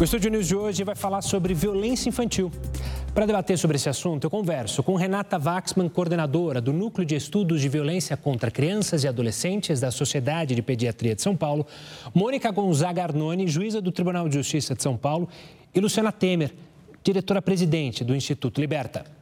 O Estúdio News de hoje vai falar sobre violência infantil. Para debater sobre esse assunto, eu converso com Renata Waxman, coordenadora do Núcleo de Estudos de Violência contra Crianças e Adolescentes da Sociedade de Pediatria de São Paulo, Mônica Gonzaga Arnone, juíza do Tribunal de Justiça de São Paulo, e Luciana Temer, diretora-presidente do Instituto Liberta.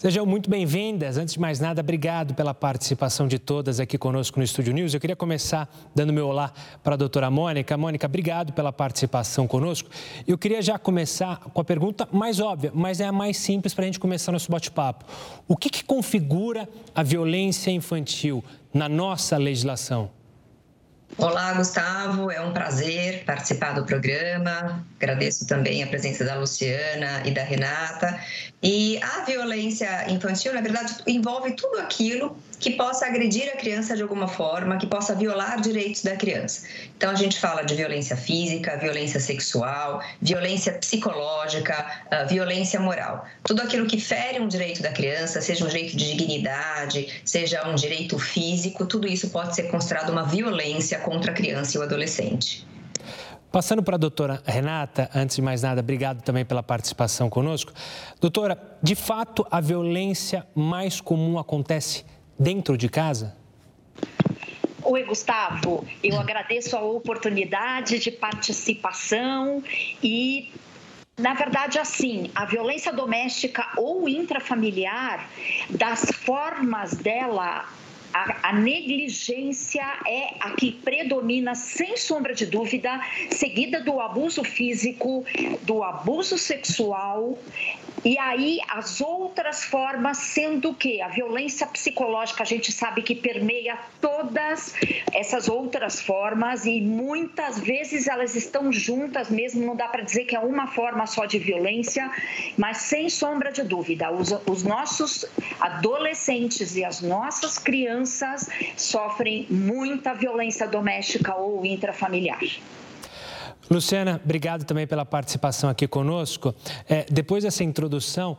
Sejam muito bem-vindas. Antes de mais nada, obrigado pela participação de todas aqui conosco no Estúdio News. Eu queria começar dando meu olá para a doutora Mônica. Mônica, obrigado pela participação conosco. Eu queria já começar com a pergunta mais óbvia, mas é a mais simples para a gente começar nosso bate-papo. O que, que configura a violência infantil na nossa legislação? Olá, Gustavo. É um prazer participar do programa. Agradeço também a presença da Luciana e da Renata. E a violência infantil, na verdade, envolve tudo aquilo que possa agredir a criança de alguma forma, que possa violar direitos da criança. Então, a gente fala de violência física, violência sexual, violência psicológica, ah, violência moral. Tudo aquilo que fere um direito da criança, seja um direito de dignidade, seja um direito físico, tudo isso pode ser considerado uma violência contra a criança e o adolescente. Passando para a doutora Renata, antes de mais nada, obrigado também pela participação conosco. Doutora, de fato, a violência mais comum acontece dentro de casa? Oi, Gustavo. Eu agradeço a oportunidade de participação e na verdade, assim, a violência doméstica ou intrafamiliar, das formas dela a, a, negligência é a que predomina, sem sombra de dúvida, seguida do abuso físico, do abuso sexual, e aí as outras formas, sendo que a violência psicológica a gente sabe que permeia todas essas outras formas e muitas vezes elas estão juntas mesmo, não dá para dizer que é uma forma só de violência, mas sem sombra de dúvida, os, os nossos adolescentes e as nossas crianças crianças sofrem muita violência doméstica ou intrafamiliar. Luciana, obrigado também pela participação aqui conosco. É, depois dessa introdução,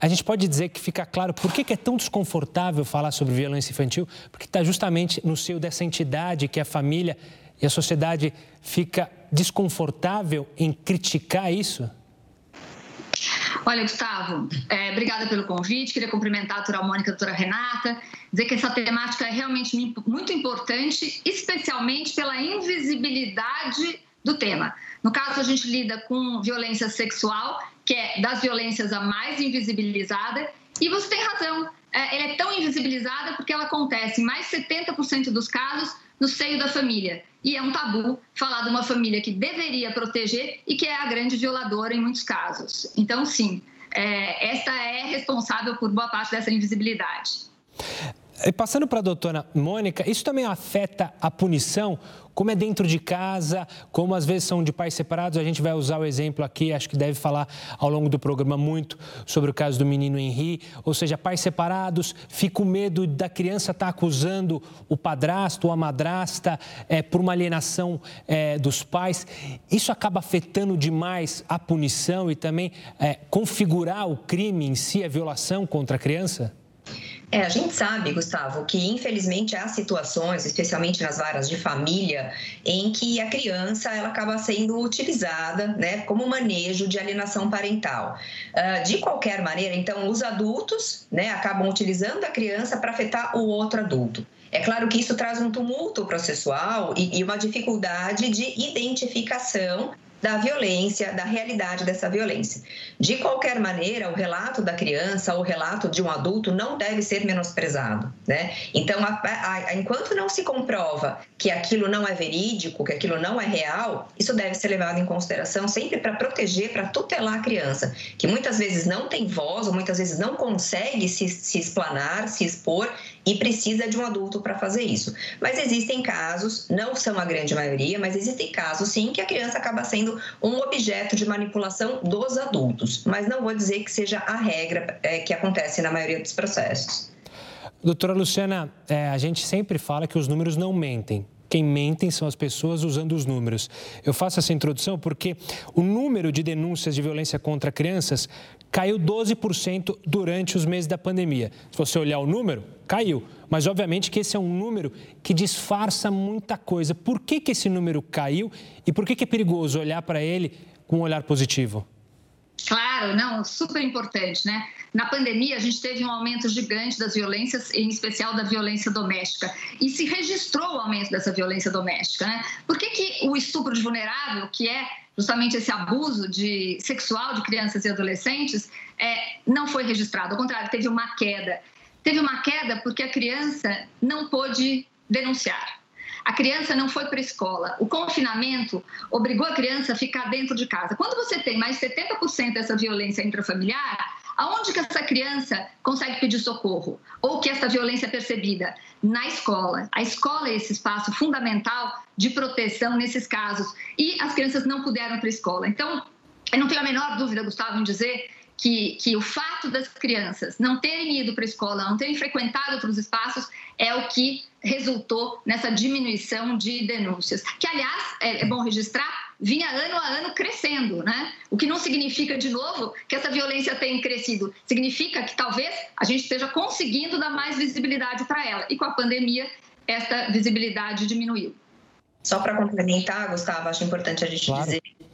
a gente pode dizer que fica claro por que é tão desconfortável falar sobre violência infantil, porque está justamente no seio dessa entidade que é a família e a sociedade fica desconfortável em criticar isso? Olha, Gustavo, é, obrigada pelo convite. Queria cumprimentar a doutora Mônica e a doutora Renata, dizer que essa temática é realmente muito importante, especialmente pela invisibilidade do tema. No caso, a gente lida com violência sexual, que é das violências a mais invisibilizada, e você tem razão, é, ela é tão invisibilizada porque ela acontece em mais 70% dos casos no seio da família. E é um tabu falar de uma família que deveria proteger e que é a grande violadora em muitos casos. Então, sim, é, esta é responsável por boa parte dessa invisibilidade. Passando para a doutora Mônica, isso também afeta a punição? Como é dentro de casa, como às vezes são de pais separados, a gente vai usar o exemplo aqui, acho que deve falar ao longo do programa muito sobre o caso do menino Henri, ou seja, pais separados, fica o medo da criança estar tá acusando o padrasto ou a madrasta é, por uma alienação é, dos pais. Isso acaba afetando demais a punição e também é, configurar o crime em si, a violação contra a criança? É, a gente sabe, Gustavo, que infelizmente há situações, especialmente nas varas de família, em que a criança ela acaba sendo utilizada né, como manejo de alienação parental. Uh, de qualquer maneira, então, os adultos né, acabam utilizando a criança para afetar o outro adulto. É claro que isso traz um tumulto processual e uma dificuldade de identificação da violência, da realidade dessa violência. De qualquer maneira, o relato da criança ou o relato de um adulto não deve ser menosprezado, né? Então, a, a, enquanto não se comprova que aquilo não é verídico, que aquilo não é real, isso deve ser levado em consideração sempre para proteger, para tutelar a criança, que muitas vezes não tem voz ou muitas vezes não consegue se, se explanar, se expor e precisa de um adulto para fazer isso. Mas existem casos, não são a grande maioria, mas existem casos sim que a criança acaba sendo um objeto de manipulação dos adultos. Mas não vou dizer que seja a regra é, que acontece na maioria dos processos. Doutora Luciana, é, a gente sempre fala que os números não mentem. Quem mentem são as pessoas usando os números. Eu faço essa introdução porque o número de denúncias de violência contra crianças caiu 12% durante os meses da pandemia. Se você olhar o número, caiu. Mas, obviamente, que esse é um número que disfarça muita coisa. Por que, que esse número caiu e por que, que é perigoso olhar para ele com um olhar positivo? Claro, não, super importante, né? Na pandemia, a gente teve um aumento gigante das violências, em especial da violência doméstica. E se registrou o aumento dessa violência doméstica, né? Por que, que o estupro de vulnerável, que é justamente esse abuso de, sexual de crianças e adolescentes, é, não foi registrado? Ao contrário, teve uma queda. Teve uma queda porque a criança não pôde denunciar. A criança não foi para a escola. O confinamento obrigou a criança a ficar dentro de casa. Quando você tem mais de 70% dessa violência intrafamiliar, aonde que essa criança consegue pedir socorro? Ou que essa violência é percebida? Na escola. A escola é esse espaço fundamental de proteção nesses casos. E as crianças não puderam para a escola. Então, eu não tenho a menor dúvida, Gustavo, em dizer que, que o fato das crianças não terem ido para a escola, não terem frequentado outros espaços, é o que resultou nessa diminuição de denúncias. Que, aliás, é, é bom registrar, vinha ano a ano crescendo, né? O que não significa, de novo, que essa violência tenha crescido. Significa que talvez a gente esteja conseguindo dar mais visibilidade para ela. E com a pandemia, essa visibilidade diminuiu. Só para complementar, Gustavo, acho importante a gente claro. dizer que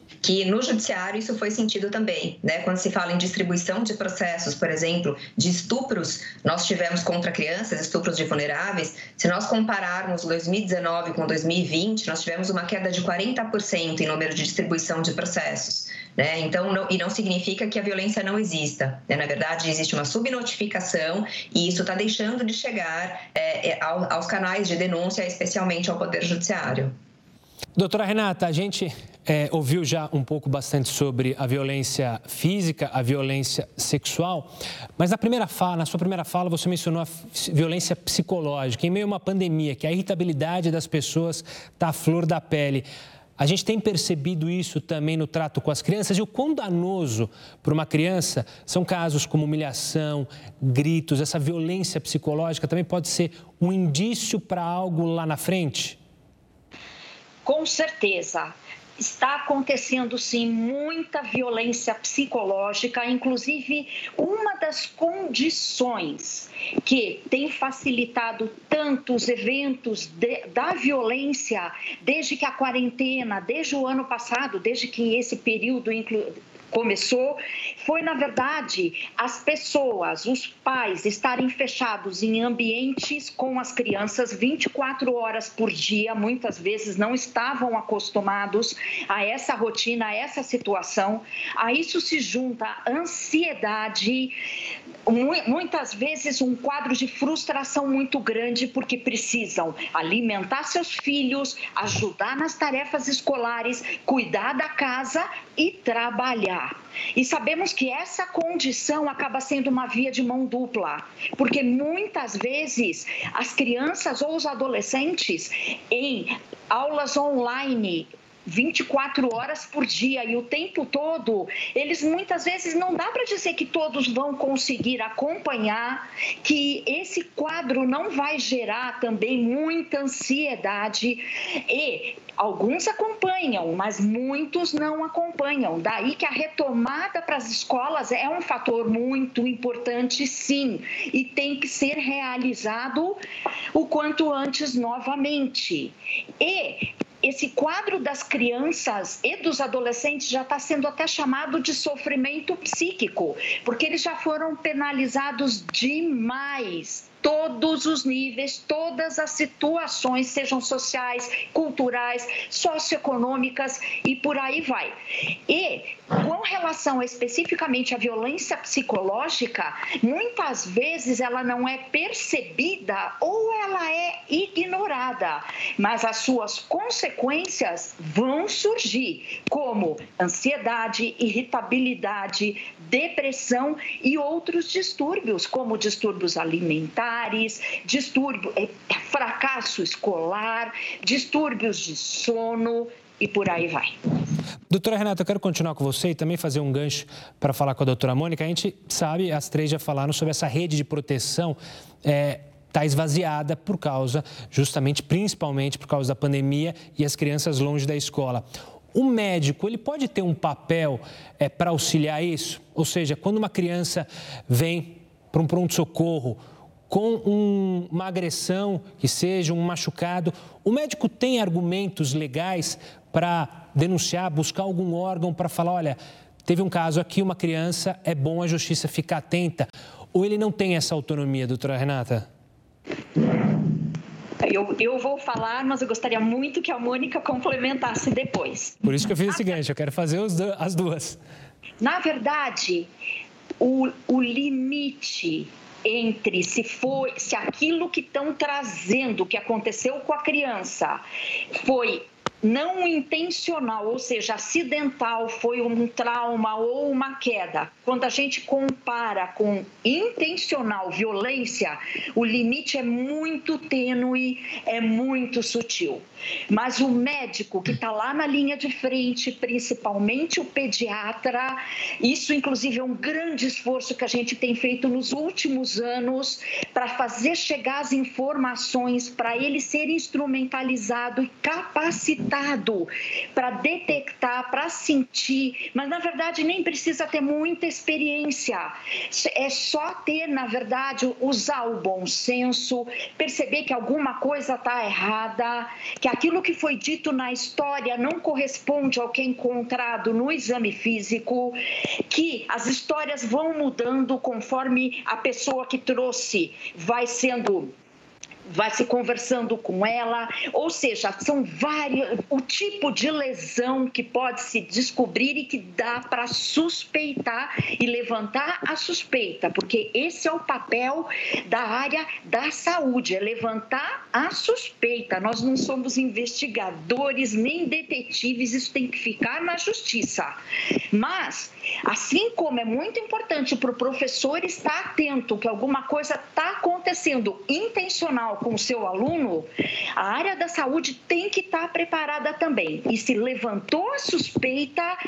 no judiciário isso foi sentido também, né? Quando se fala em distribuição de processos, por exemplo, de estupros, nós tivemos contra crianças, estupros de vulneráveis, se nós compararmos 2019 com 2020, nós tivemos uma queda de 40% em número de distribuição de processos. Né? Então, não, e não significa que a violência não exista. Né? Na verdade, existe uma subnotificação e isso está deixando de chegar é, é, aos canais de denúncia, especialmente ao Poder Judiciário. Doutora Renata, a gente é, ouviu já um pouco bastante sobre a violência física, a violência sexual, mas na primeira fala, na sua primeira fala, você mencionou a violência psicológica. Em meio a uma pandemia, que a irritabilidade das pessoas está à flor da pele. A gente tem percebido isso também no trato com as crianças e o quão danoso para uma criança são casos como humilhação, gritos, essa violência psicológica também pode ser um indício para algo lá na frente? Com certeza. Está acontecendo sim muita violência psicológica, inclusive uma das condições que tem facilitado tantos eventos de, da violência desde que a quarentena, desde o ano passado, desde que esse período inclu, começou foi, na verdade, as pessoas, os pais estarem fechados em ambientes com as crianças 24 horas por dia, muitas vezes não estavam acostumados a essa rotina, a essa situação. A isso se junta ansiedade, muitas vezes um quadro de frustração muito grande porque precisam alimentar seus filhos, ajudar nas tarefas escolares, cuidar da casa e trabalhar. E sabemos que essa condição acaba sendo uma via de mão dupla, porque muitas vezes as crianças ou os adolescentes em aulas online 24 horas por dia e o tempo todo, eles muitas vezes não dá para dizer que todos vão conseguir acompanhar, que esse quadro não vai gerar também muita ansiedade e Alguns acompanham, mas muitos não acompanham. Daí que a retomada para as escolas é um fator muito importante, sim, e tem que ser realizado o quanto antes novamente. E esse quadro das crianças e dos adolescentes já está sendo até chamado de sofrimento psíquico, porque eles já foram penalizados demais todos os níveis, todas as situações, sejam sociais, culturais, socioeconômicas e por aí vai. E com relação especificamente à violência psicológica, muitas vezes ela não é percebida ou ela é ignorada, mas as suas consequências vão surgir, como ansiedade, irritabilidade, depressão e outros distúrbios, como distúrbios alimentares, distúrbio, é, fracasso escolar, distúrbios de sono, e por aí vai. Doutora Renata, eu quero continuar com você e também fazer um gancho para falar com a doutora Mônica. A gente sabe, as três já falaram sobre essa rede de proteção. É, está esvaziada por causa, justamente, principalmente por causa da pandemia e as crianças longe da escola. O médico, ele pode ter um papel é, para auxiliar isso? Ou seja, quando uma criança vem para um pronto-socorro com um, uma agressão, que seja um machucado, o médico tem argumentos legais para denunciar, buscar algum órgão para falar: olha, teve um caso aqui, uma criança, é bom a justiça ficar atenta. Ou ele não tem essa autonomia, doutora Renata? Eu, eu vou falar, mas eu gostaria muito que a Mônica complementasse depois. Por isso que eu fiz esse gancho, eu quero fazer as duas. Na verdade, o, o limite entre se foi, se aquilo que estão trazendo, que aconteceu com a criança, foi não intencional, ou seja, acidental, foi um trauma ou uma queda. Quando a gente compara com intencional violência, o limite é muito tênue, é muito sutil. Mas o médico que está lá na linha de frente, principalmente o pediatra, isso inclusive é um grande esforço que a gente tem feito nos últimos anos para fazer chegar as informações para ele ser instrumentalizado e capacitado para detectar, para sentir, mas na verdade nem precisa ter muita experiência. É só ter, na verdade, usar o bom senso, perceber que alguma coisa está errada, que aquilo que foi dito na história não corresponde ao que é encontrado no exame físico, que as histórias vão mudando conforme a pessoa que trouxe vai sendo vai se conversando com ela, ou seja, são vários o tipo de lesão que pode se descobrir e que dá para suspeitar e levantar a suspeita, porque esse é o papel da área da saúde, é levantar a suspeita. Nós não somos investigadores nem detetives, isso tem que ficar na justiça. Mas, assim como é muito importante para o professor estar atento que alguma coisa está acontecendo intencional com o seu aluno, a área da saúde tem que estar preparada também. E se levantou a suspeita,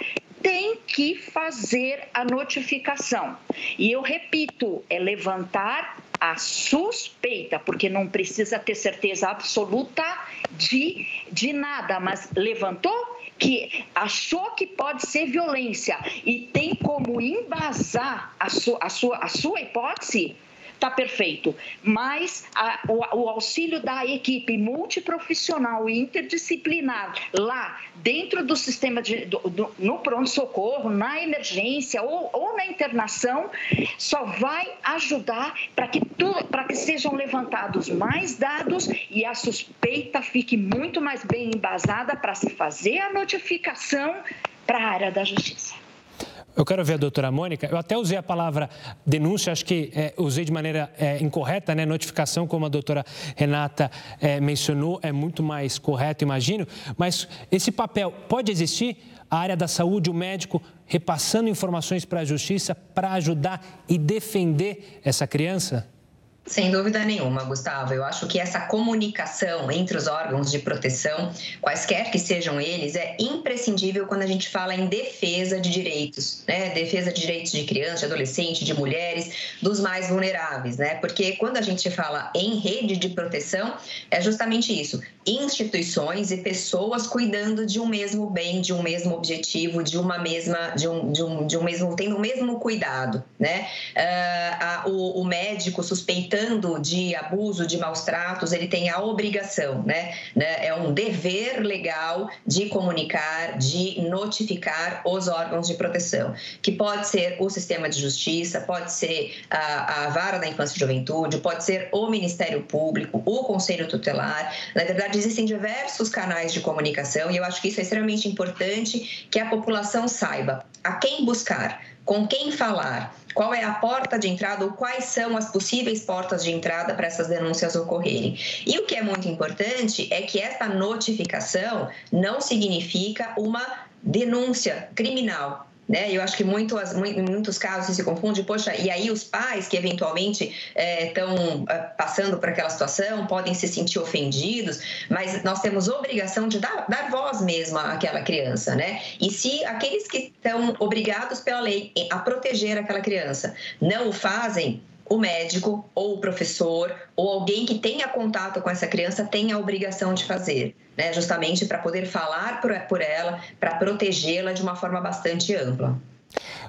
tem que fazer a notificação. E eu repito, é levantar a suspeita, porque não precisa ter certeza absoluta de, de nada, mas levantou que achou que pode ser violência e tem como embasar a, su, a, sua, a sua hipótese, está perfeito. Mas a, o, o, auxílio da equipe multiprofissional e interdisciplinar lá dentro do sistema de, do, do, no pronto-socorro, na emergência ou, ou na internação, só vai ajudar para que, que sejam levantados mais dados e a suspeita fique muito mais bem embasada para se fazer a notificação para a área da justiça. Eu quero ver a doutora Mônica. Eu até usei a palavra denúncia, acho que é, usei de maneira é, incorreta, né? Notificação, como a doutora Renata é, mencionou, é muito mais correto, imagino. Mas esse papel pode existir? A área da saúde, o médico repassando informações para a justiça para ajudar e defender essa criança? Sem dúvida nenhuma, Gustavo. Eu acho que essa comunicação entre os órgãos de proteção, quaisquer que sejam eles, é imprescindível quando a gente fala em defesa de direitos, né? Defesa de direitos de criança, de adolescente, de mulheres, dos mais vulneráveis, né? Porque quando a gente fala em rede de proteção, é justamente isso: instituições e pessoas cuidando de um mesmo bem, de um mesmo objetivo, de uma mesma, de um, de um, de um mesmo, tendo o mesmo cuidado, né? Uh, a, o, o médico suspeitando de abuso, de maus tratos, ele tem a obrigação, né? né? É um dever legal de comunicar, de notificar os órgãos de proteção, que pode ser o sistema de justiça, pode ser a, a vara da infância e juventude, pode ser o Ministério Público, o Conselho Tutelar. Na verdade, existem diversos canais de comunicação e eu acho que isso é extremamente importante que a população saiba a quem buscar, com quem falar qual é a porta de entrada ou quais são as possíveis portas de entrada para essas denúncias ocorrerem. E o que é muito importante é que essa notificação não significa uma denúncia criminal. Né? Eu acho que muito, em muitos casos se confunde, poxa, e aí os pais que eventualmente estão é, passando por aquela situação podem se sentir ofendidos, mas nós temos obrigação de dar, dar voz mesmo àquela criança, né? E se aqueles que estão obrigados pela lei a proteger aquela criança não o fazem, o médico ou o professor ou alguém que tenha contato com essa criança tem a obrigação de fazer. Né, justamente para poder falar por, por ela, para protegê-la de uma forma bastante ampla.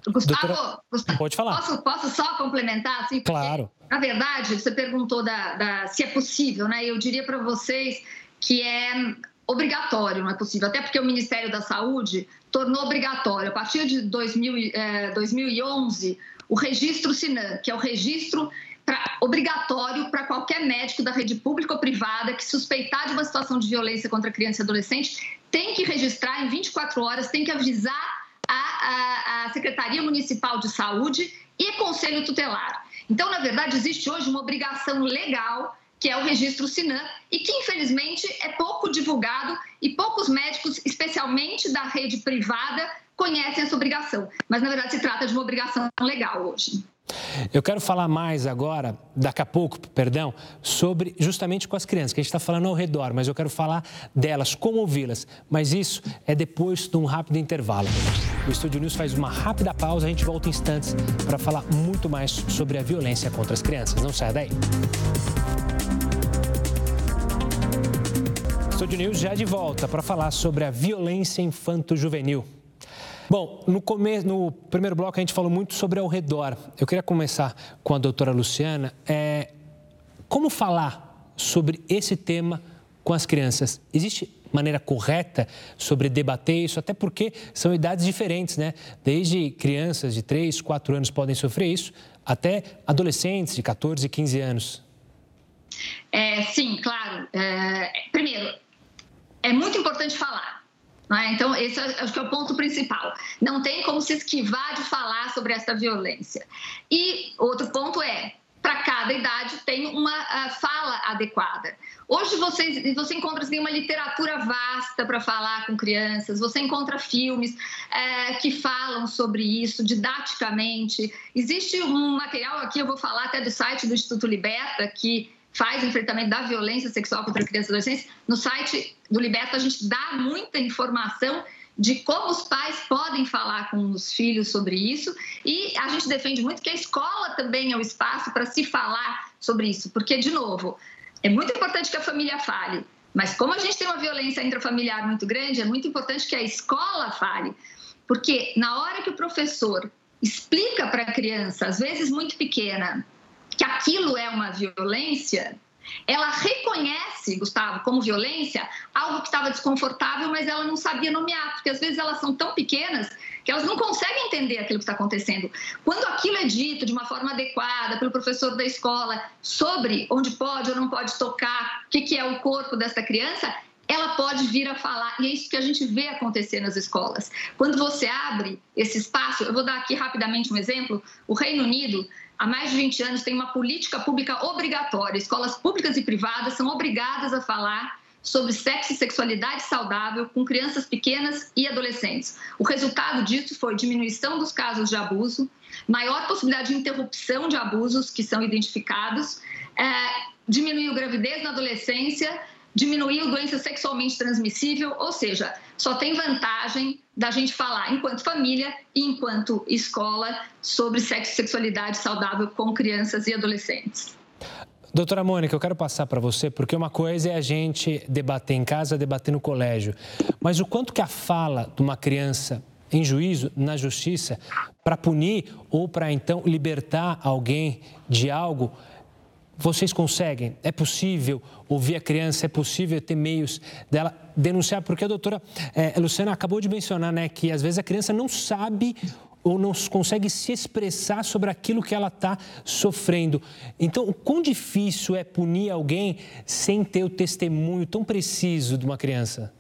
Gustavo, Doutora, Gustavo, pode falar. Posso, posso só complementar? Assim, claro. Na verdade, você perguntou da, da, se é possível, né? Eu diria para vocês que é obrigatório, não é possível. Até porque o Ministério da Saúde tornou obrigatório, a partir de 2000, é, 2011, o registro SINAM, que é o registro pra, obrigatório para qualquer médico da rede pública ou privada que suspeitar de uma situação de violência contra criança e adolescente, tem que registrar em 24 horas, tem que avisar a, a, a Secretaria Municipal de Saúde e Conselho Tutelar. Então, na verdade, existe hoje uma obrigação legal que é o registro SINAM, e que infelizmente é pouco divulgado e poucos médicos, especialmente da rede privada, conhecem essa obrigação. Mas na verdade se trata de uma obrigação legal hoje. Eu quero falar mais agora, daqui a pouco, perdão, sobre justamente com as crianças, que a gente está falando ao redor, mas eu quero falar delas, como ouvi-las. Mas isso é depois de um rápido intervalo. O Estúdio News faz uma rápida pausa, a gente volta em instantes para falar muito mais sobre a violência contra as crianças. Não saia daí. Estúdio News já de volta para falar sobre a violência infanto-juvenil. Bom, no, começo, no primeiro bloco a gente falou muito sobre ao redor. Eu queria começar com a doutora Luciana. É, como falar sobre esse tema com as crianças? Existe maneira correta sobre debater isso, até porque são idades diferentes, né? Desde crianças de 3, 4 anos podem sofrer isso, até adolescentes de 14, 15 anos. É, sim, claro. É, primeiro, é muito importante falar. Né? Então, esse é, acho que é o ponto principal. Não tem como se esquivar de falar sobre essa violência. E outro ponto é, para cada idade tem uma uh, fala adequada. Hoje você, você encontra assim, uma literatura vasta para falar com crianças, você encontra filmes uh, que falam sobre isso didaticamente. Existe um material aqui, eu vou falar até do site do Instituto Liberta, que faz enfrentamento da violência sexual contra crianças e adolescentes. No site do Liberta, a gente dá muita informação de como os pais podem falar com os filhos sobre isso. E a gente defende muito que a escola também é o espaço para se falar sobre isso, porque, de novo, é muito importante que a família fale, mas como a gente tem uma violência intrafamiliar muito grande, é muito importante que a escola fale, porque na hora que o professor explica para a criança, às vezes muito pequena, que aquilo é uma violência, ela reconhece, Gustavo, como violência algo que estava desconfortável, mas ela não sabia nomear, porque às vezes elas são tão pequenas que elas não conseguem entender aquilo que está acontecendo. Quando aquilo é dito de uma forma adequada pelo professor da escola sobre onde pode ou não pode tocar, o que, é o corpo dessa criança, ela pode vir a falar, e é isso que a gente vê acontecer nas escolas. Quando você abre esse espaço, eu vou dar aqui rapidamente um exemplo: o Reino Unido há mais de 20 anos, tem uma política pública obrigatória. Escolas públicas e privadas são obrigadas a falar sobre sexo e sexualidade saudável com crianças pequenas e adolescentes. O resultado disso foi diminuição dos casos de abuso, maior possibilidade de interrupção de abusos que são identificados, é, diminuiu gravidez na adolescência, diminuiu doença sexualmente transmissível, ou seja, só tem vantagem da gente falar enquanto família e enquanto escola sobre sexo e sexualidade saudável com crianças e adolescentes. Doutora Mônica, eu quero passar para você, porque uma coisa é a gente debater em casa, debater no colégio, mas o quanto que a fala de uma criança em juízo, na justiça, para punir ou para então libertar alguém de algo, vocês conseguem? É possível ouvir a criança? É possível ter meios dela denunciar? Porque a doutora é, Luciana acabou de mencionar né, que às vezes a criança não sabe ou não consegue se expressar sobre aquilo que ela está sofrendo. Então, o quão difícil é punir alguém sem ter o testemunho tão preciso de uma criança?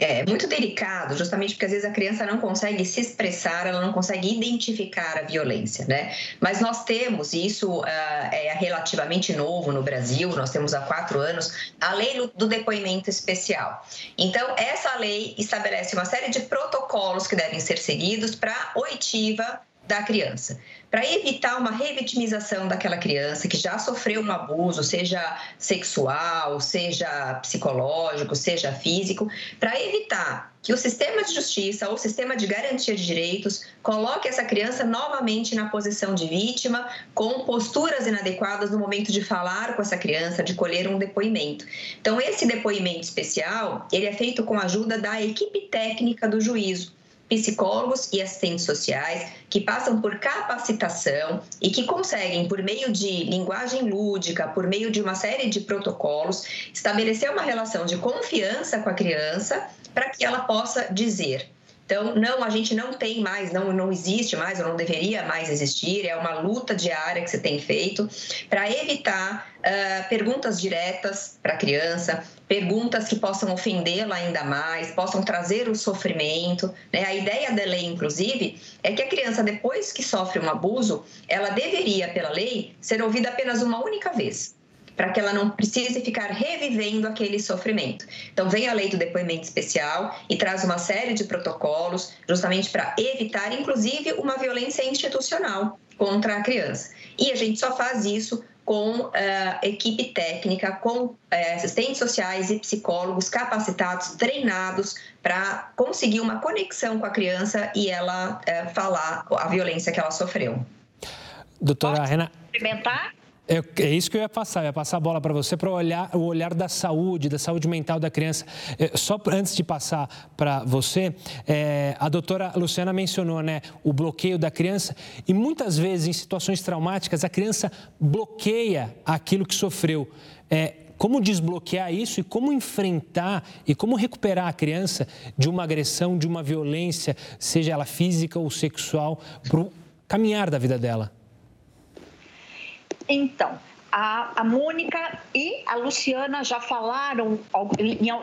É muito delicado, justamente porque às vezes a criança não consegue se expressar, ela não consegue identificar a violência, né? Mas nós temos, e isso uh, é relativamente novo no Brasil, nós temos há quatro anos, a lei do depoimento especial. Então, essa lei estabelece uma série de protocolos que devem ser seguidos para oitiva da criança, para evitar uma revitimização daquela criança que já sofreu um abuso, seja sexual, seja psicológico, seja físico, para evitar que o sistema de justiça ou o sistema de garantia de direitos coloque essa criança novamente na posição de vítima, com posturas inadequadas no momento de falar com essa criança, de colher um depoimento. Então, esse depoimento especial, ele é feito com a ajuda da equipe técnica do juízo psicólogos e assistentes sociais que passam por capacitação e que conseguem, por meio de linguagem lúdica, por meio de uma série de protocolos, estabelecer uma relação de confiança com a criança para que ela possa dizer então, não, a gente não tem mais, não, não existe mais, ou não deveria mais existir, é uma luta diária que você tem feito para evitar uh, perguntas diretas para a criança, perguntas que possam ofendê-la ainda mais, possam trazer o sofrimento. Né? A ideia da lei, inclusive, é que a criança, depois que sofre um abuso, ela deveria, pela lei, ser ouvida apenas uma única vez para que ela não precise ficar revivendo aquele sofrimento. Então, vem a lei do depoimento especial e traz uma série de protocolos, justamente para evitar, inclusive, uma violência institucional contra a criança. E a gente só faz isso com uh, equipe técnica, com uh, assistentes sociais e psicólogos capacitados, treinados para conseguir uma conexão com a criança e ela uh, falar a violência que ela sofreu. Doutora Renata. É, é, isso que eu ia passar, eu ia passar a bola para você para olhar o olhar da saúde, da saúde mental da criança. É, só antes de passar para você, é, a doutora Luciana mencionou né, o bloqueio da criança e muitas vezes em situações traumáticas a criança bloqueia aquilo que sofreu. É, como desbloquear isso e como enfrentar e como recuperar a criança de uma agressão, de uma violência, seja ela física ou sexual, para o caminhar da vida dela? Então, a, a Mônica e a Luciana já falaram,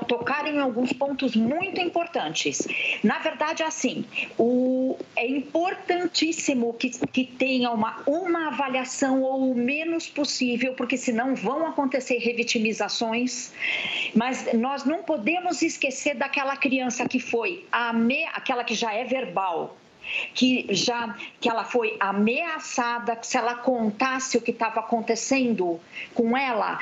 tocaram em alguns pontos muito importantes. Na verdade, assim, o, é importantíssimo que, que tenha uma, uma avaliação ou o menos possível, porque senão vão acontecer revitimizações. Mas nós não podemos esquecer daquela criança que foi a me, aquela que já é verbal, que já que ela foi ameaçada, que se ela contasse o que estava acontecendo com ela,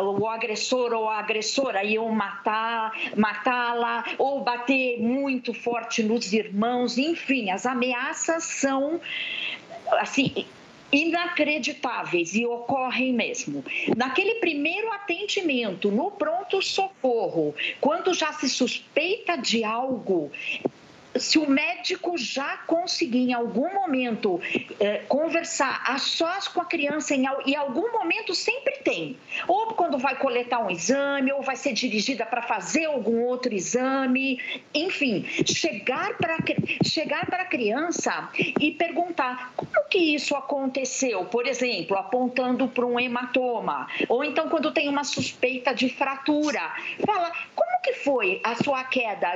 o agressor ou a agressora iam matar, matá-la ou bater muito forte nos irmãos, enfim, as ameaças são assim inacreditáveis e ocorrem mesmo. Naquele primeiro atendimento, no pronto-socorro, quando já se suspeita de algo, se o médico já conseguir em algum momento é, conversar a sós com a criança, em, em algum momento sempre tem. Ou quando vai coletar um exame, ou vai ser dirigida para fazer algum outro exame, enfim, chegar para chegar para a criança e perguntar como que isso aconteceu, por exemplo, apontando para um hematoma, ou então quando tem uma suspeita de fratura, fala como que foi a sua queda,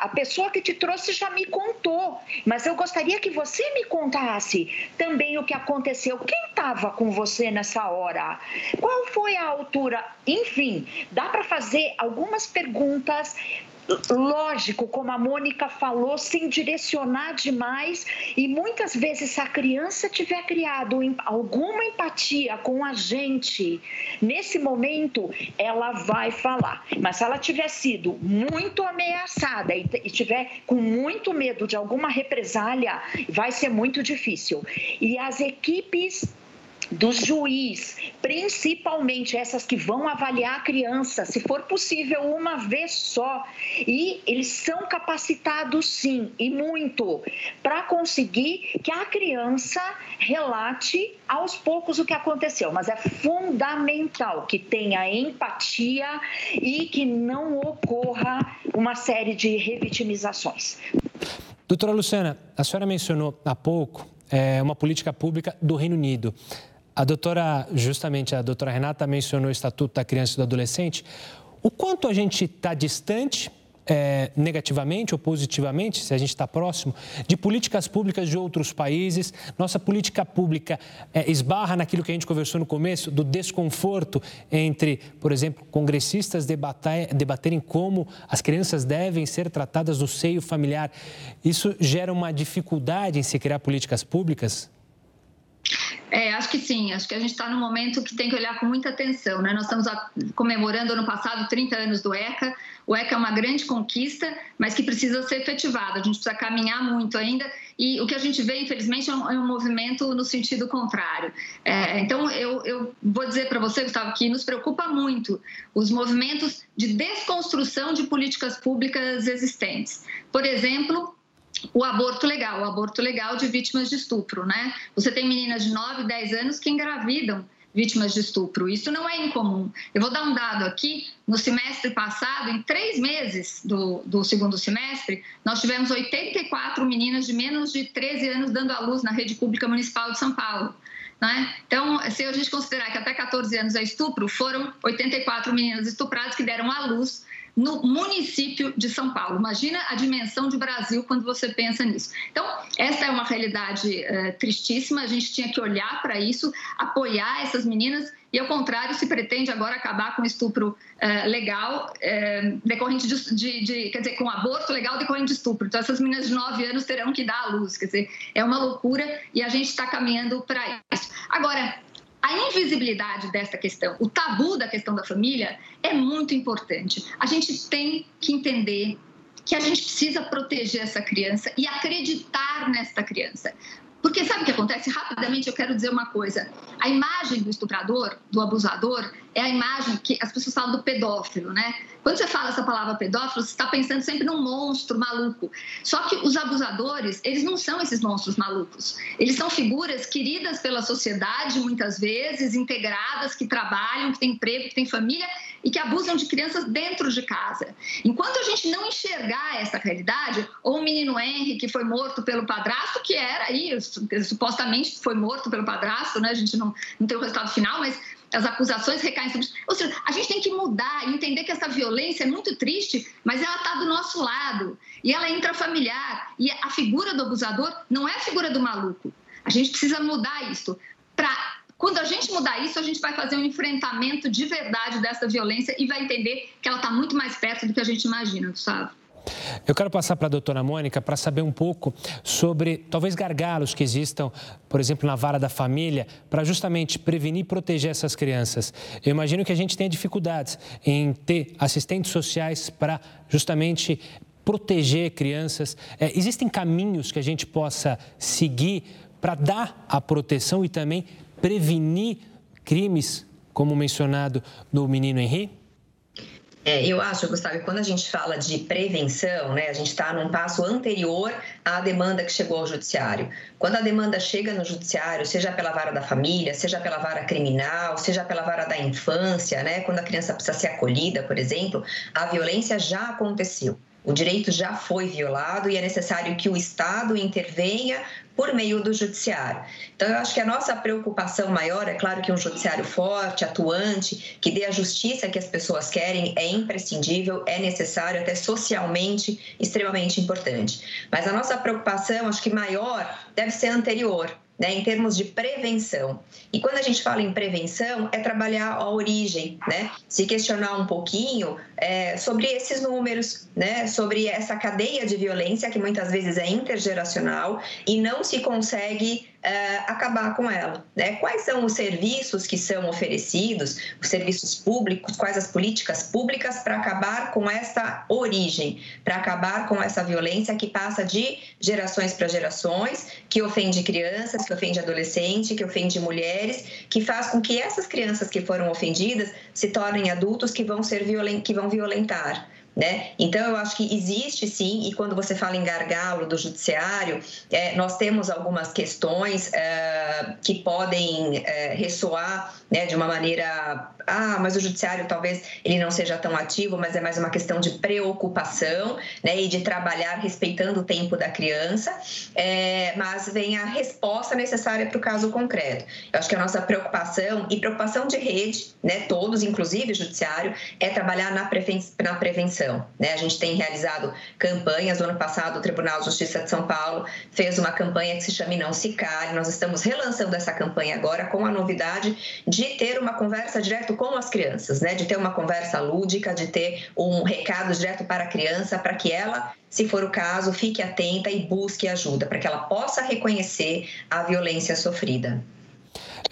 a pessoa que te trouxe já me contou, mas eu gostaria que você me contasse também o que aconteceu. Quem estava com você nessa hora? Qual foi a altura? Enfim, dá para fazer algumas perguntas lógico, como a Mônica falou, sem direcionar demais. E muitas vezes, se a criança tiver criado alguma empatia com a gente, nesse momento, ela vai falar. Mas se ela tiver sido muito ameaçada e tiver com muito medo de alguma represália, vai ser muito difícil. E as equipes do juiz, principalmente essas que vão avaliar a criança, se for possível, uma vez só. E eles são capacitados, sim, e muito, para conseguir que a criança relate aos poucos o que aconteceu. Mas é fundamental que tenha empatia e que não ocorra uma série de revitimizações. Doutora Luciana, a senhora mencionou há pouco é, uma política pública do Reino Unido. A doutora, justamente a doutora Renata mencionou o Estatuto da Criança e do Adolescente. O quanto a gente está distante, é, negativamente ou positivamente, se a gente está próximo, de políticas públicas de outros países. Nossa política pública é, esbarra naquilo que a gente conversou no começo, do desconforto entre, por exemplo, congressistas debater, debaterem como as crianças devem ser tratadas no seio familiar. Isso gera uma dificuldade em se criar políticas públicas? É, acho que sim. Acho que a gente está num momento que tem que olhar com muita atenção. Né? Nós estamos comemorando ano passado 30 anos do ECA. O ECA é uma grande conquista, mas que precisa ser efetivado. A gente precisa caminhar muito ainda. E o que a gente vê, infelizmente, é um, é um movimento no sentido contrário. É, então, eu, eu vou dizer para você, Gustavo, que nos preocupa muito os movimentos de desconstrução de políticas públicas existentes. Por exemplo, o aborto legal, o aborto legal de vítimas de estupro, né? Você tem meninas de 9, 10 anos que engravidam vítimas de estupro. Isso não é incomum. Eu vou dar um dado aqui. No semestre passado, em três meses do, do segundo semestre, nós tivemos 84 meninas de menos de 13 anos dando à luz na rede pública municipal de São Paulo. Né? Então, se a gente considerar que até 14 anos é estupro, foram 84 meninas estupradas que deram à luz no município de São Paulo. Imagina a dimensão de Brasil quando você pensa nisso. Então, essa é uma realidade é, tristíssima, a gente tinha que olhar para isso, apoiar essas meninas e, ao contrário, se pretende agora acabar com o estupro é, legal é, decorrente de, de, de, quer dizer, com aborto legal decorrente de estupro. Então, essas meninas de 9 anos terão que dar à luz, quer dizer, é uma loucura e a gente está caminhando para isso. Agora, a invisibilidade dessa questão, o tabu da questão da família é muito importante. A gente tem que entender que a gente precisa proteger essa criança e acreditar nesta criança. Porque sabe o que acontece? Rapidamente eu quero dizer uma coisa. A imagem do estuprador, do abusador, é a imagem que as pessoas falam do pedófilo, né? Quando você fala essa palavra pedófilo, você está pensando sempre num monstro maluco. Só que os abusadores, eles não são esses monstros malucos. Eles são figuras queridas pela sociedade, muitas vezes, integradas, que trabalham, que têm emprego, que têm família e que abusam de crianças dentro de casa. Enquanto a gente não enxergar essa realidade, ou o menino Henry que foi morto pelo padrasto, que era aí, supostamente foi morto pelo padrasto, né? A gente não, não tem o resultado final, mas as acusações recaem sobre. Ou seja, a gente tem que mudar e entender que essa violência é muito triste, mas ela está do nosso lado. E ela é intrafamiliar. E a figura do abusador não é a figura do maluco. A gente precisa mudar isso. Para quando a gente mudar isso, a gente vai fazer um enfrentamento de verdade dessa violência e vai entender que ela está muito mais perto do que a gente imagina, Gustavo. Eu quero passar para a doutora Mônica para saber um pouco sobre talvez gargalos que existam, por exemplo, na vara da família, para justamente prevenir e proteger essas crianças. Eu imagino que a gente tenha dificuldades em ter assistentes sociais para justamente proteger crianças. É, existem caminhos que a gente possa seguir para dar a proteção e também prevenir crimes, como mencionado no menino Henri? É, eu acho, Gustavo, quando a gente fala de prevenção, né, a gente está num passo anterior à demanda que chegou ao judiciário. Quando a demanda chega no judiciário, seja pela vara da família, seja pela vara criminal, seja pela vara da infância, né, quando a criança precisa ser acolhida, por exemplo, a violência já aconteceu. O direito já foi violado e é necessário que o Estado intervenha por meio do judiciário. Então, eu acho que a nossa preocupação maior, é claro que um judiciário forte, atuante, que dê a justiça que as pessoas querem, é imprescindível, é necessário, até socialmente extremamente importante. Mas a nossa preocupação, acho que maior, deve ser anterior, né, em termos de prevenção. E quando a gente fala em prevenção, é trabalhar a origem, né? se questionar um pouquinho é, sobre esses números, né? sobre essa cadeia de violência que muitas vezes é intergeracional e não se consegue uh, acabar com ela. Né? Quais são os serviços que são oferecidos, os serviços públicos, quais as políticas públicas para acabar com essa origem, para acabar com essa violência que passa de gerações para gerações, que ofende crianças, que ofende adolescentes, que ofende mulheres, que faz com que essas crianças que foram ofendidas se tornem adultos que vão ser violent... que vão violentar. Né? Então, eu acho que existe sim, e quando você fala em gargalo do judiciário, é, nós temos algumas questões é, que podem é, ressoar né, de uma maneira. Ah, mas o judiciário talvez ele não seja tão ativo, mas é mais uma questão de preocupação né, e de trabalhar respeitando o tempo da criança, é, mas vem a resposta necessária para o caso concreto. Eu acho que a nossa preocupação, e preocupação de rede, né, todos, inclusive o judiciário, é trabalhar na, preven na prevenção Né? A gente tem realizado campanhas. No ano passado, o Tribunal de Justiça de São Paulo fez uma campanha que se chama Não Se Cale. Nós estamos relançando essa campanha agora com a novidade de ter uma conversa direto com as crianças, né? de ter uma conversa lúdica, de ter um recado direto para a criança, para que ela se for o caso, fique atenta e busque ajuda, para que ela possa reconhecer a violência sofrida.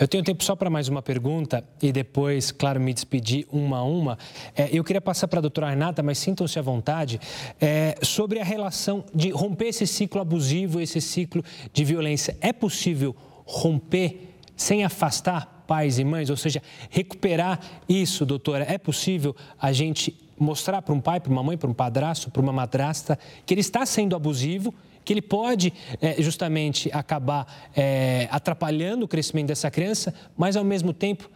Eu tenho tempo só para mais uma pergunta e depois, claro, me despedir uma a uma. É, eu queria passar para a doutora Renata, mas sintam-se à vontade, é, sobre a relação de romper esse ciclo abusivo, esse ciclo de violência. É possível romper sem afastar pais e mães? Ou seja, recuperar isso, doutora? É possível a gente mostrar para um pai, para uma mãe, para um padrasto, para uma madrasta, que ele está sendo abusivo que ele pode é, justamente acabar é, atrapalhando o crescimento dessa criança, mas ao mesmo tempo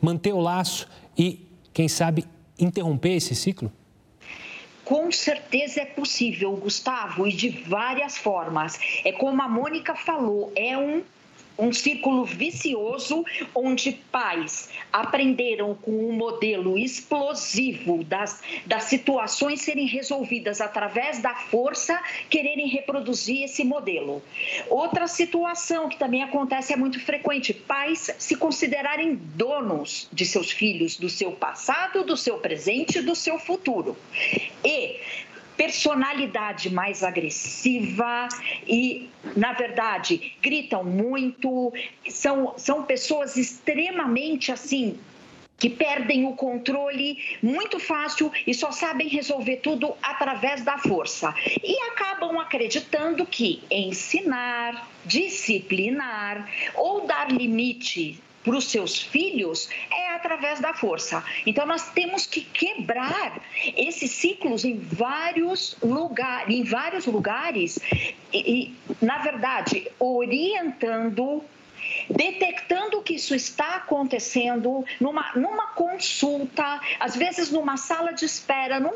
manter o laço e, quem sabe, interromper esse ciclo? Com certeza é possível, Gustavo, e de várias formas. É como a Mônica falou, é um um círculo vicioso onde pais aprenderam com um modelo explosivo das, das situações serem resolvidas através da força, quererem reproduzir esse modelo. Outra situação que também acontece é muito frequente: pais se considerarem donos de seus filhos, do seu passado, do seu presente e do seu futuro. E personalidade mais agressiva e, na verdade, gritam muito, são, são pessoas extremamente assim que perdem o controle muito fácil e só sabem resolver tudo através da força. E acabam acreditando que ensinar, disciplinar ou dar limite para os seus filhos é através da força. Então nós temos que quebrar esses ciclos em vários lugares, em vários lugares e, e na verdade orientando detectando que isso está acontecendo numa, numa consulta, às vezes numa sala de espera, num,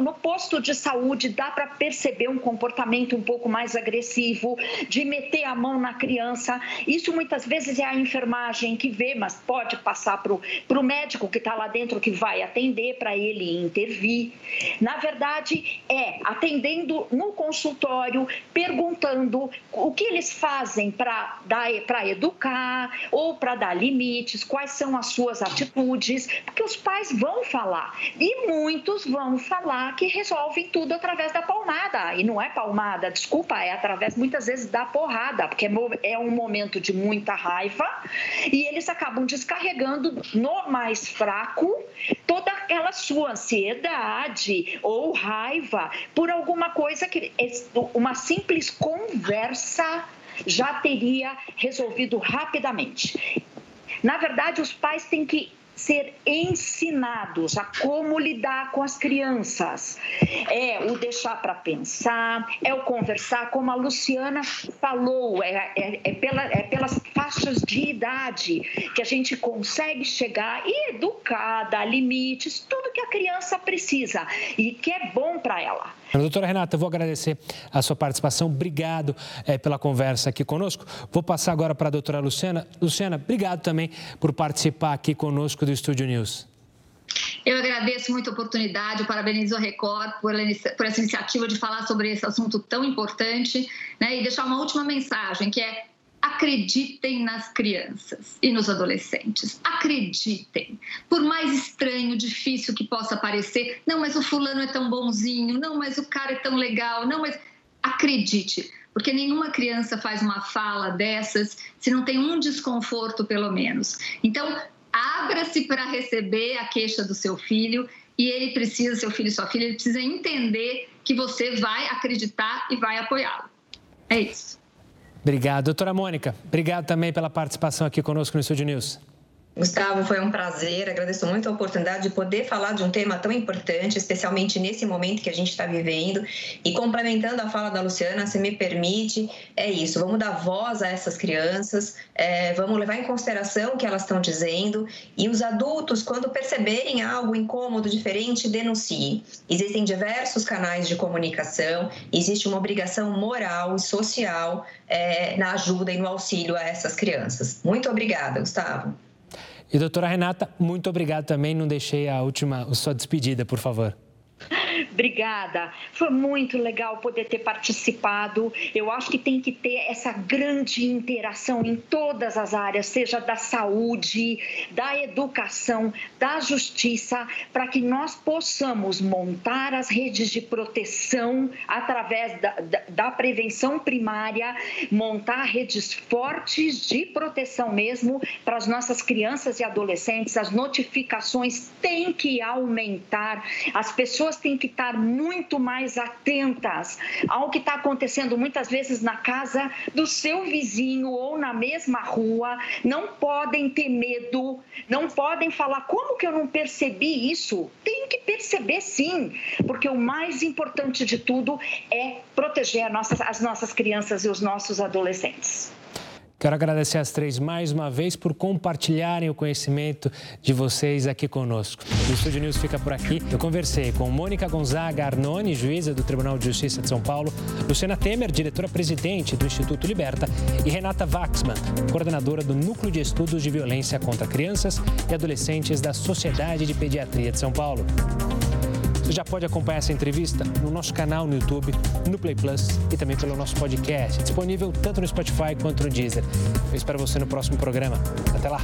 no posto de saúde, dá para perceber um comportamento um pouco mais agressivo, de meter a mão na criança. Isso muitas vezes é a enfermagem que vê, mas pode passar para o médico que está lá dentro que vai atender para ele intervir. Na verdade, é atendendo no consultório, perguntando o que eles fazem para educar educar ou para dar limites, quais são as suas atitudes, porque os pais vão falar. E muitos vão falar que resolvem tudo através da palmada. E não é palmada, desculpa, é através muitas vezes da porrada, porque é, é um momento de muita raiva e eles acabam descarregando no mais fraco toda aquela sua ansiedade ou raiva por alguma coisa que uma simples conversa já teria resolvido rapidamente. Na verdade, os pais têm que ser ensinados a como lidar com as crianças. É o deixar para pensar, é o conversar, como a Luciana falou, é, é, é, pela, é pelas faixas de idade que a gente consegue chegar e educar, dar limites, tudo que a criança precisa e que é bom para ela. Doutora Renata, eu vou agradecer a sua participação. Obrigado é, pela conversa aqui conosco. Vou passar agora para a doutora Luciana. Luciana, obrigado também por participar aqui conosco do Estúdio News. Eu agradeço muito a oportunidade, parabenizo a Record por, por, essa iniciativa de falar sobre esse assunto tão importante né, e deixar uma última mensagem, que é acreditem nas crianças e nos adolescentes. Acreditem. Por mais estranho, difícil que possa parecer, não, mas o fulano é tão bonzinho, não, mas o cara é tão legal, não, mas acredite, porque nenhuma criança faz uma fala dessas se não tem um desconforto, pelo menos. Então, abra-se para receber a queixa do seu filho e ele precisa, seu filho e sua filha, ele precisa entender que você vai acreditar e vai apoiá-lo. É isso. Obrigado. Doutora Mônica, obrigado também pela participação aqui conosco no Estúdio News. Gustavo, foi um prazer. Agradeço muito a oportunidade de poder falar de um tema tão importante, especialmente nesse momento que a gente está vivendo. E complementando a fala da Luciana, se me permite, é isso: vamos dar voz a essas crianças, é, vamos levar em consideração o que elas estão dizendo. E os adultos, quando perceberem algo incômodo, diferente, denunciem. Existem diversos canais de comunicação, existe uma obrigação moral e social é, na ajuda e no auxílio a essas crianças. Muito obrigada, Gustavo. E doutora Renata, muito obrigado também. Não deixei a última, a sua despedida, por favor. Obrigada. Foi muito legal poder ter participado. Eu acho que tem que ter essa grande interação em todas as áreas, seja da saúde, da educação, da justiça, para que nós possamos montar as redes de proteção através da, da, da prevenção primária, montar redes fortes de proteção mesmo para as nossas crianças e adolescentes. As notificações têm que aumentar, as pessoas têm que estar muito mais atentas ao que está acontecendo muitas vezes na casa do seu vizinho ou na mesma rua. Não podem ter medo, não podem falar como que eu não percebi isso. Tem que perceber sim, porque o mais importante de tudo é proteger as nossas crianças e os nossos adolescentes. Quero agradecer às três mais uma vez por compartilharem o conhecimento de vocês aqui conosco. O Estúdio News fica por aqui. Eu conversei com Mônica Gonzaga Arnone, juíza do Tribunal de Justiça de São Paulo, Luciana Temer, diretora-presidente do Instituto Liberta, e Renata Waxman, coordenadora do Núcleo de Estudos de Violência contra Crianças e Adolescentes da Sociedade de Pediatria de São Paulo. Você já pode acompanhar essa entrevista no nosso canal no YouTube, no Play Plus e também pelo nosso podcast, disponível tanto no Spotify quanto no Deezer. Eu espero você no próximo programa. Até lá!